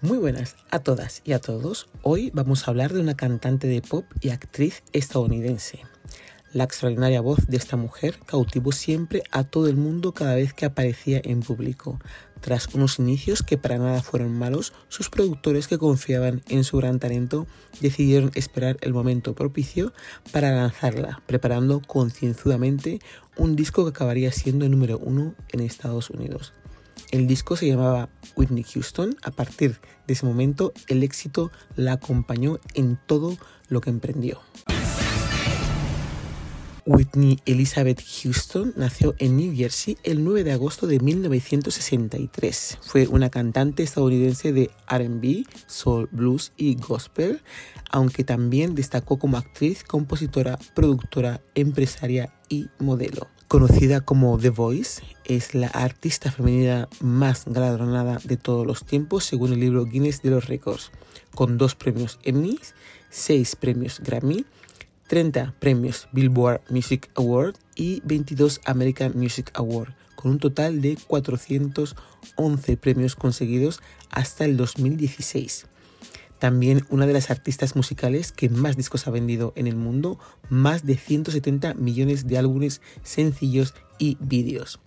Muy buenas a todas y a todos. Hoy vamos a hablar de una cantante de pop y actriz estadounidense. La extraordinaria voz de esta mujer cautivó siempre a todo el mundo cada vez que aparecía en público. Tras unos inicios que para nada fueron malos, sus productores que confiaban en su gran talento decidieron esperar el momento propicio para lanzarla, preparando concienzudamente un disco que acabaría siendo el número uno en Estados Unidos. El disco se llamaba Whitney Houston. A partir de ese momento, el éxito la acompañó en todo lo que emprendió. Whitney Elizabeth Houston nació en New Jersey el 9 de agosto de 1963. Fue una cantante estadounidense de RB, soul, blues y gospel, aunque también destacó como actriz, compositora, productora, empresaria y modelo. Conocida como The Voice, es la artista femenina más galardonada de todos los tiempos según el libro Guinness de los Récords, con dos premios Emmy, seis premios Grammy, 30 premios Billboard Music Award y 22 American Music Award, con un total de 411 premios conseguidos hasta el 2016. También una de las artistas musicales que más discos ha vendido en el mundo, más de 170 millones de álbumes sencillos y vídeos.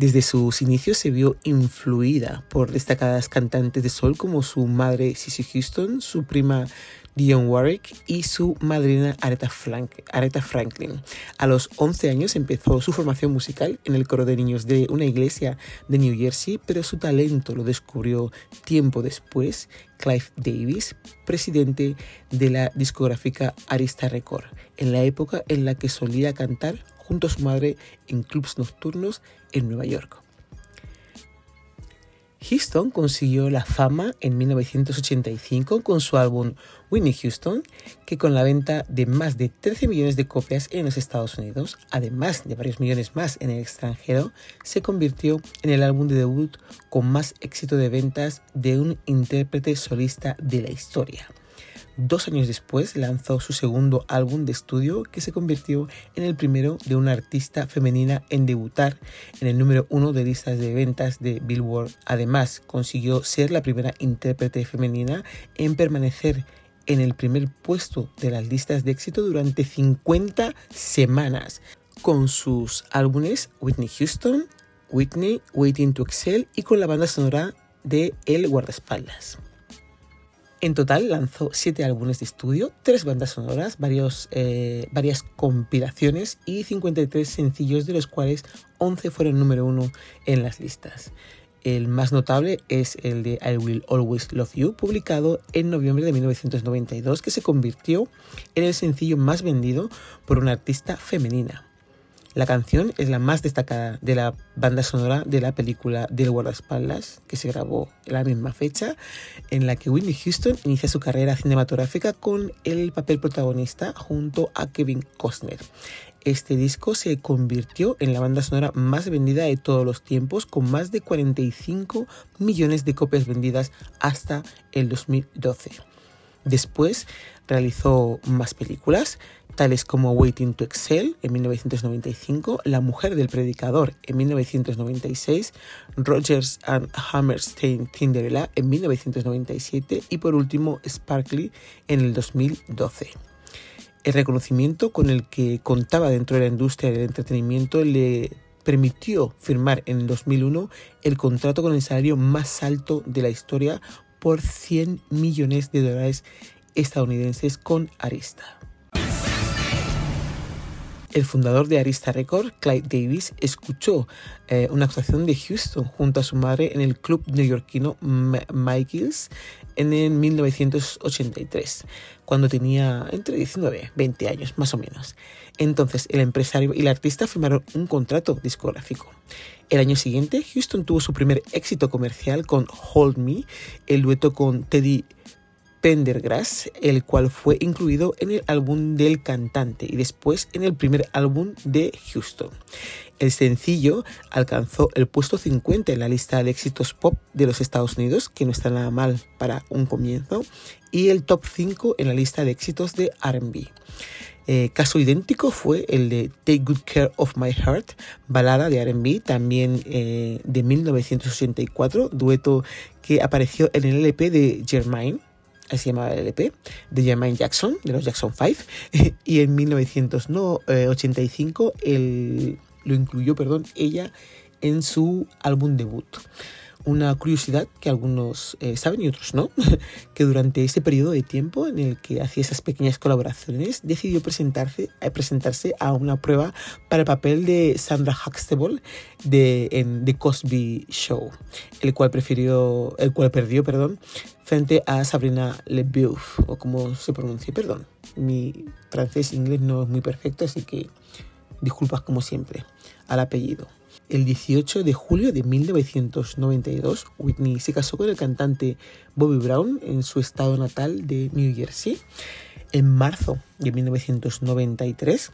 Desde sus inicios se vio influida por destacadas cantantes de soul como su madre Cissy Houston, su prima Dion Warwick y su madrina Aretha, Franklin. A los 11 años empezó su formación musical en el coro de niños de una iglesia de New Jersey, pero su talento lo descubrió tiempo después Clive Davis, presidente de la discográfica Arista Record, en la época en la que solía cantar junto a su madre en clubs nocturnos en Nueva York. Houston consiguió la fama en 1985 con su álbum Winnie Houston, que con la venta de más de 13 millones de copias en los Estados Unidos, además de varios millones más en el extranjero, se convirtió en el álbum de debut con más éxito de ventas de un intérprete solista de la historia. Dos años después lanzó su segundo álbum de estudio que se convirtió en el primero de una artista femenina en debutar en el número uno de listas de ventas de Billboard. Además, consiguió ser la primera intérprete femenina en permanecer en el primer puesto de las listas de éxito durante 50 semanas con sus álbumes Whitney Houston, Whitney, Waiting to Excel y con la banda sonora de El Guardaespaldas. En total lanzó siete álbumes de estudio, tres bandas sonoras, varios, eh, varias compilaciones y 53 sencillos, de los cuales 11 fueron número uno en las listas. El más notable es el de I Will Always Love You, publicado en noviembre de 1992, que se convirtió en el sencillo más vendido por una artista femenina. La canción es la más destacada de la banda sonora de la película Del guardaespaldas, que se grabó la misma fecha, en la que Whitney Houston inicia su carrera cinematográfica con el papel protagonista junto a Kevin Costner. Este disco se convirtió en la banda sonora más vendida de todos los tiempos, con más de 45 millones de copias vendidas hasta el 2012. Después realizó más películas, tales como Waiting to Excel en 1995, La mujer del predicador en 1996, Rogers and Hammerstein Cinderella en 1997 y por último Sparkly en el 2012. El reconocimiento con el que contaba dentro de la industria del entretenimiento le permitió firmar en el 2001 el contrato con el salario más alto de la historia por 100 millones de dólares estadounidenses con Arista. El fundador de Arista Record, Clyde Davis, escuchó eh, una actuación de Houston junto a su madre en el club neoyorquino Michaels en el 1983, cuando tenía entre 19 y 20 años, más o menos. Entonces, el empresario y el artista firmaron un contrato discográfico. El año siguiente, Houston tuvo su primer éxito comercial con Hold Me, el dueto con Teddy Pendergrass, el cual fue incluido en el álbum del cantante y después en el primer álbum de Houston. El sencillo alcanzó el puesto 50 en la lista de éxitos pop de los Estados Unidos, que no está nada mal para un comienzo, y el top 5 en la lista de éxitos de RB. Eh, caso idéntico fue el de Take Good Care of My Heart, balada de RB, también eh, de 1984, dueto que apareció en el LP de Germaine, así se llamaba el LP, de Jermaine Jackson, de los Jackson 5, y en 1985 el, lo incluyó perdón, ella en su álbum debut una curiosidad que algunos eh, saben y otros no, que durante ese periodo de tiempo en el que hacía esas pequeñas colaboraciones decidió presentarse, eh, presentarse a una prueba para el papel de Sandra Huxtable de, en The Cosby Show, el cual, prefirió, el cual perdió perdón, frente a Sabrina Lebeuf, o como se pronuncia, perdón. Mi francés inglés no es muy perfecto, así que disculpas como siempre al apellido. El 18 de julio de 1992, Whitney se casó con el cantante Bobby Brown en su estado natal de New Jersey. En marzo de 1993,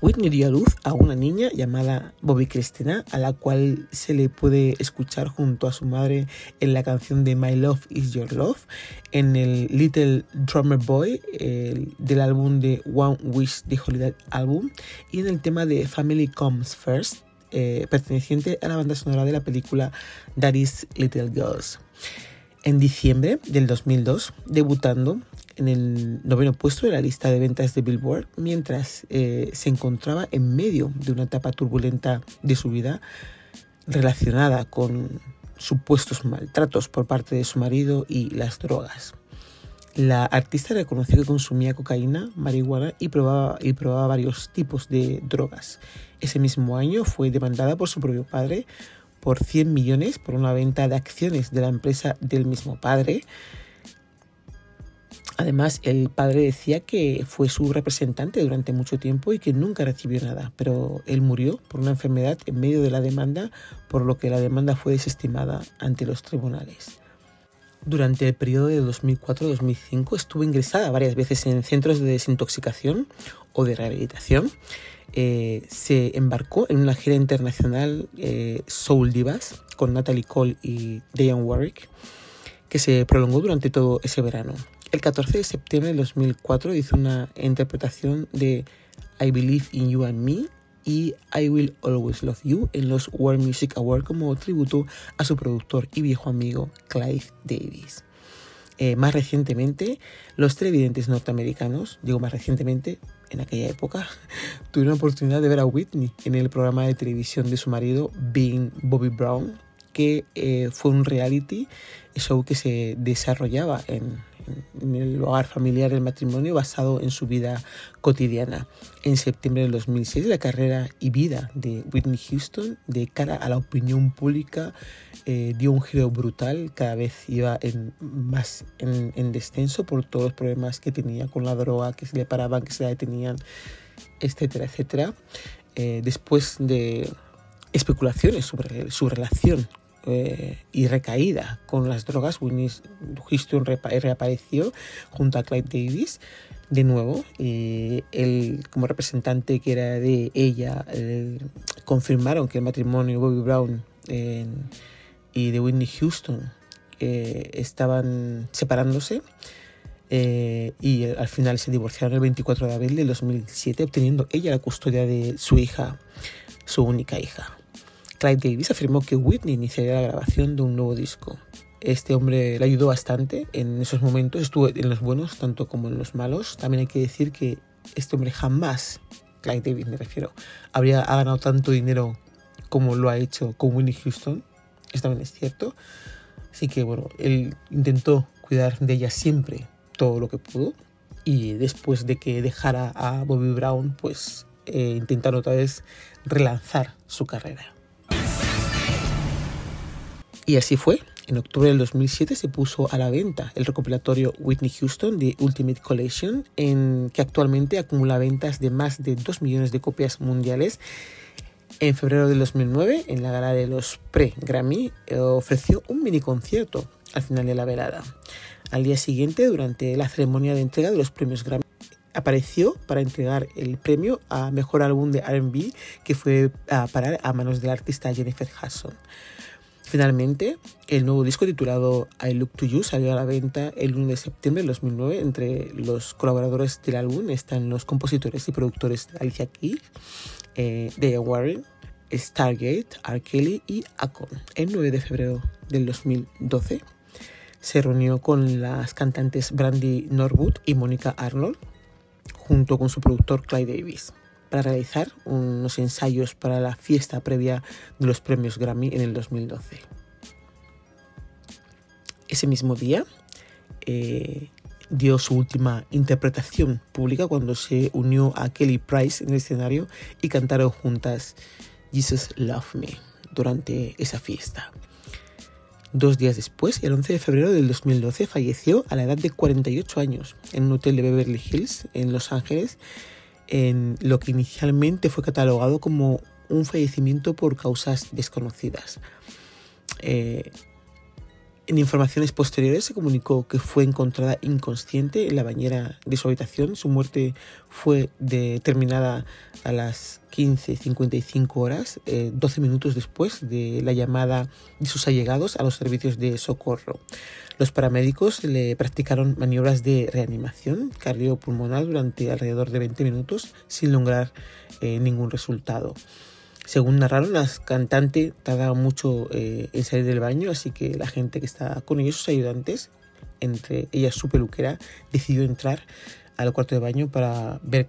Whitney dio a luz a una niña llamada Bobby Christina, a la cual se le puede escuchar junto a su madre en la canción de My Love Is Your Love, en el Little Drummer Boy del álbum de One Wish The Holiday Album y en el tema de Family Comes First eh, perteneciente a la banda sonora de la película Daddy's Little Girls. En diciembre del 2002, debutando en el noveno puesto de la lista de ventas de Billboard, mientras eh, se encontraba en medio de una etapa turbulenta de su vida relacionada con supuestos maltratos por parte de su marido y las drogas. La artista reconoció que consumía cocaína, marihuana y probaba, y probaba varios tipos de drogas. Ese mismo año fue demandada por su propio padre por 100 millones por una venta de acciones de la empresa del mismo padre. Además, el padre decía que fue su representante durante mucho tiempo y que nunca recibió nada, pero él murió por una enfermedad en medio de la demanda, por lo que la demanda fue desestimada ante los tribunales. Durante el periodo de 2004-2005 estuvo ingresada varias veces en centros de desintoxicación o de rehabilitación. Eh, se embarcó en una gira internacional eh, Soul Divas con Natalie Cole y Diane Warwick, que se prolongó durante todo ese verano. El 14 de septiembre de 2004 hizo una interpretación de I Believe in You and Me y I Will Always Love You en los World Music Awards como tributo a su productor y viejo amigo Clive Davis. Eh, más recientemente, los televidentes norteamericanos, digo más recientemente, en aquella época, tuvieron la oportunidad de ver a Whitney en el programa de televisión de su marido, Being Bobby Brown, que eh, fue un reality show que se desarrollaba en, en el hogar familiar del matrimonio basado en su vida cotidiana. En septiembre del 2006 la carrera y vida de Whitney Houston de cara a la opinión pública eh, dio un giro brutal, cada vez iba en, más en, descenso por todos los problemas que tenía con la droga, que se le paraban, que se la detenían, etcétera, etcétera. Eh, después de especulaciones sobre su relación eh, y recaída con las drogas, Whitney Houston reapareció junto a Clyde Davis de nuevo. y él, como representante que era de ella, confirmaron que el matrimonio Bobby Brown y de Whitney Houston eh, estaban separándose. Eh, y al final se divorciaron el 24 de abril de 2007, obteniendo ella la custodia de su hija, su única hija. Clyde Davis afirmó que Whitney iniciaría la grabación de un nuevo disco. Este hombre le ayudó bastante en esos momentos, estuvo en los buenos tanto como en los malos. También hay que decir que este hombre jamás, Clyde Davis me refiero, habría ganado tanto dinero como lo ha hecho con Whitney Houston. Esto también es cierto. Así que bueno, él intentó cuidar de ella siempre todo lo que pudo. Y después de que dejara a Bobby Brown, pues eh, intentaron otra vez relanzar su carrera. Y así fue. En octubre del 2007 se puso a la venta el recopilatorio Whitney Houston de Ultimate Collection, en que actualmente acumula ventas de más de 2 millones de copias mundiales. En febrero del 2009, en la gala de los pre-Grammy, ofreció un mini concierto al final de la velada. Al día siguiente, durante la ceremonia de entrega de los premios Grammy, apareció para entregar el premio a Mejor Álbum de RB que fue a parar a manos del artista Jennifer Hudson. Finalmente, el nuevo disco titulado I Look to You salió a la venta el 1 de septiembre de 2009. Entre los colaboradores del álbum están los compositores y productores Alicia Keys, eh, Diane Warren, Stargate, R. Kelly y Akon. El 9 de febrero del 2012 se reunió con las cantantes Brandy Norwood y Mónica Arnold, junto con su productor Clyde Davis, para realizar unos ensayos para la fiesta previa de los premios Grammy en el 2012. Ese mismo día eh, dio su última interpretación pública cuando se unió a Kelly Price en el escenario y cantaron juntas Jesus Love Me durante esa fiesta. Dos días después, el 11 de febrero del 2012, falleció a la edad de 48 años en un hotel de Beverly Hills, en Los Ángeles, en lo que inicialmente fue catalogado como un fallecimiento por causas desconocidas. Eh, en informaciones posteriores se comunicó que fue encontrada inconsciente en la bañera de su habitación. Su muerte fue determinada a las 15.55 horas, 12 eh, minutos después de la llamada de sus allegados a los servicios de socorro. Los paramédicos le practicaron maniobras de reanimación cardiopulmonar durante alrededor de 20 minutos sin lograr eh, ningún resultado. Según narraron, las cantantes tardaban mucho eh, en salir del baño, así que la gente que estaba con ellos, sus ayudantes, entre ellas su peluquera, decidió entrar al cuarto de baño para ver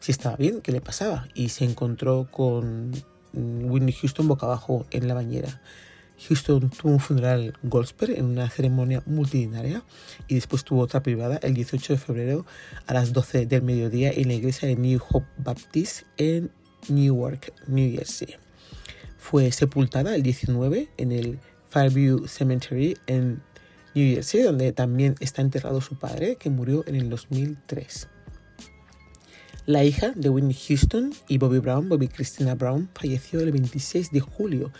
si estaba bien, qué le pasaba, y se encontró con Whitney Houston boca abajo en la bañera. Houston tuvo un funeral gospel en una ceremonia multitudinaria y después tuvo otra privada el 18 de febrero a las 12 del mediodía en la iglesia de New Hope Baptist en Newark, New Jersey. Fue sepultada el 19 en el Fairview Cemetery en New Jersey, donde también está enterrado su padre, que murió en el 2003. La hija de Whitney Houston y Bobby Brown, Bobby Christina Brown, falleció el 26 de julio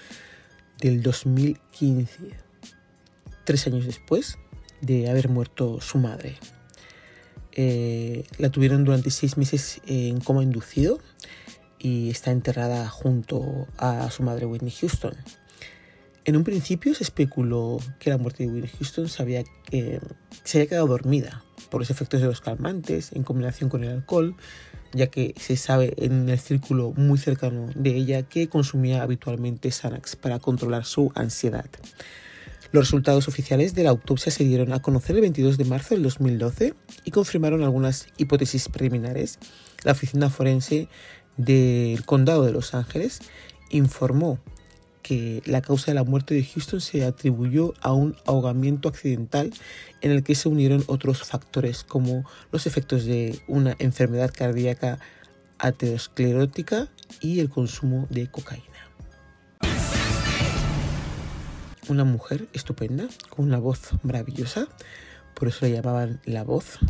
del 2015, tres años después de haber muerto su madre. Eh, la tuvieron durante seis meses en coma inducido y está enterrada junto a su madre Whitney Houston. En un principio se especuló que la muerte de Whitney Houston se había, se había quedado dormida por los efectos de los calmantes en combinación con el alcohol, ya que se sabe en el círculo muy cercano de ella que consumía habitualmente Xanax para controlar su ansiedad. Los resultados oficiales de la autopsia se dieron a conocer el 22 de marzo del 2012 y confirmaron algunas hipótesis preliminares. La oficina forense del condado de Los Ángeles informó que la causa de la muerte de Houston se atribuyó a un ahogamiento accidental en el que se unieron otros factores como los efectos de una enfermedad cardíaca aterosclerótica y el consumo de cocaína. Una mujer estupenda, con una voz maravillosa, por eso la llamaban la voz,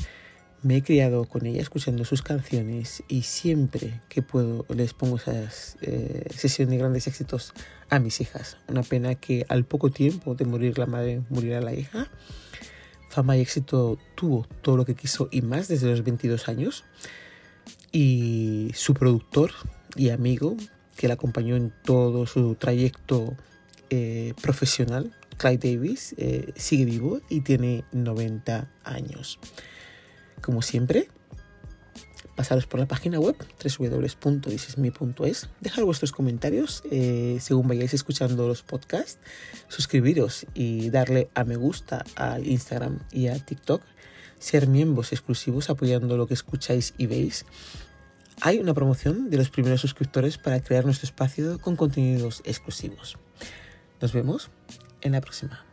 me he criado con ella escuchando sus canciones y siempre que puedo les pongo esas eh, sesiones de grandes éxitos a mis hijas. Una pena que al poco tiempo de morir la madre muriera la hija. Fama y éxito tuvo todo lo que quiso y más desde los 22 años. Y su productor y amigo, que la acompañó en todo su trayecto eh, profesional, Clyde Davis, eh, sigue vivo y tiene 90 años. Como siempre, pasaros por la página web www.disismi.es, dejar vuestros comentarios eh, según vayáis escuchando los podcasts, suscribiros y darle a me gusta a Instagram y a TikTok, ser miembros exclusivos apoyando lo que escucháis y veis. Hay una promoción de los primeros suscriptores para crear nuestro espacio con contenidos exclusivos. Nos vemos en la próxima.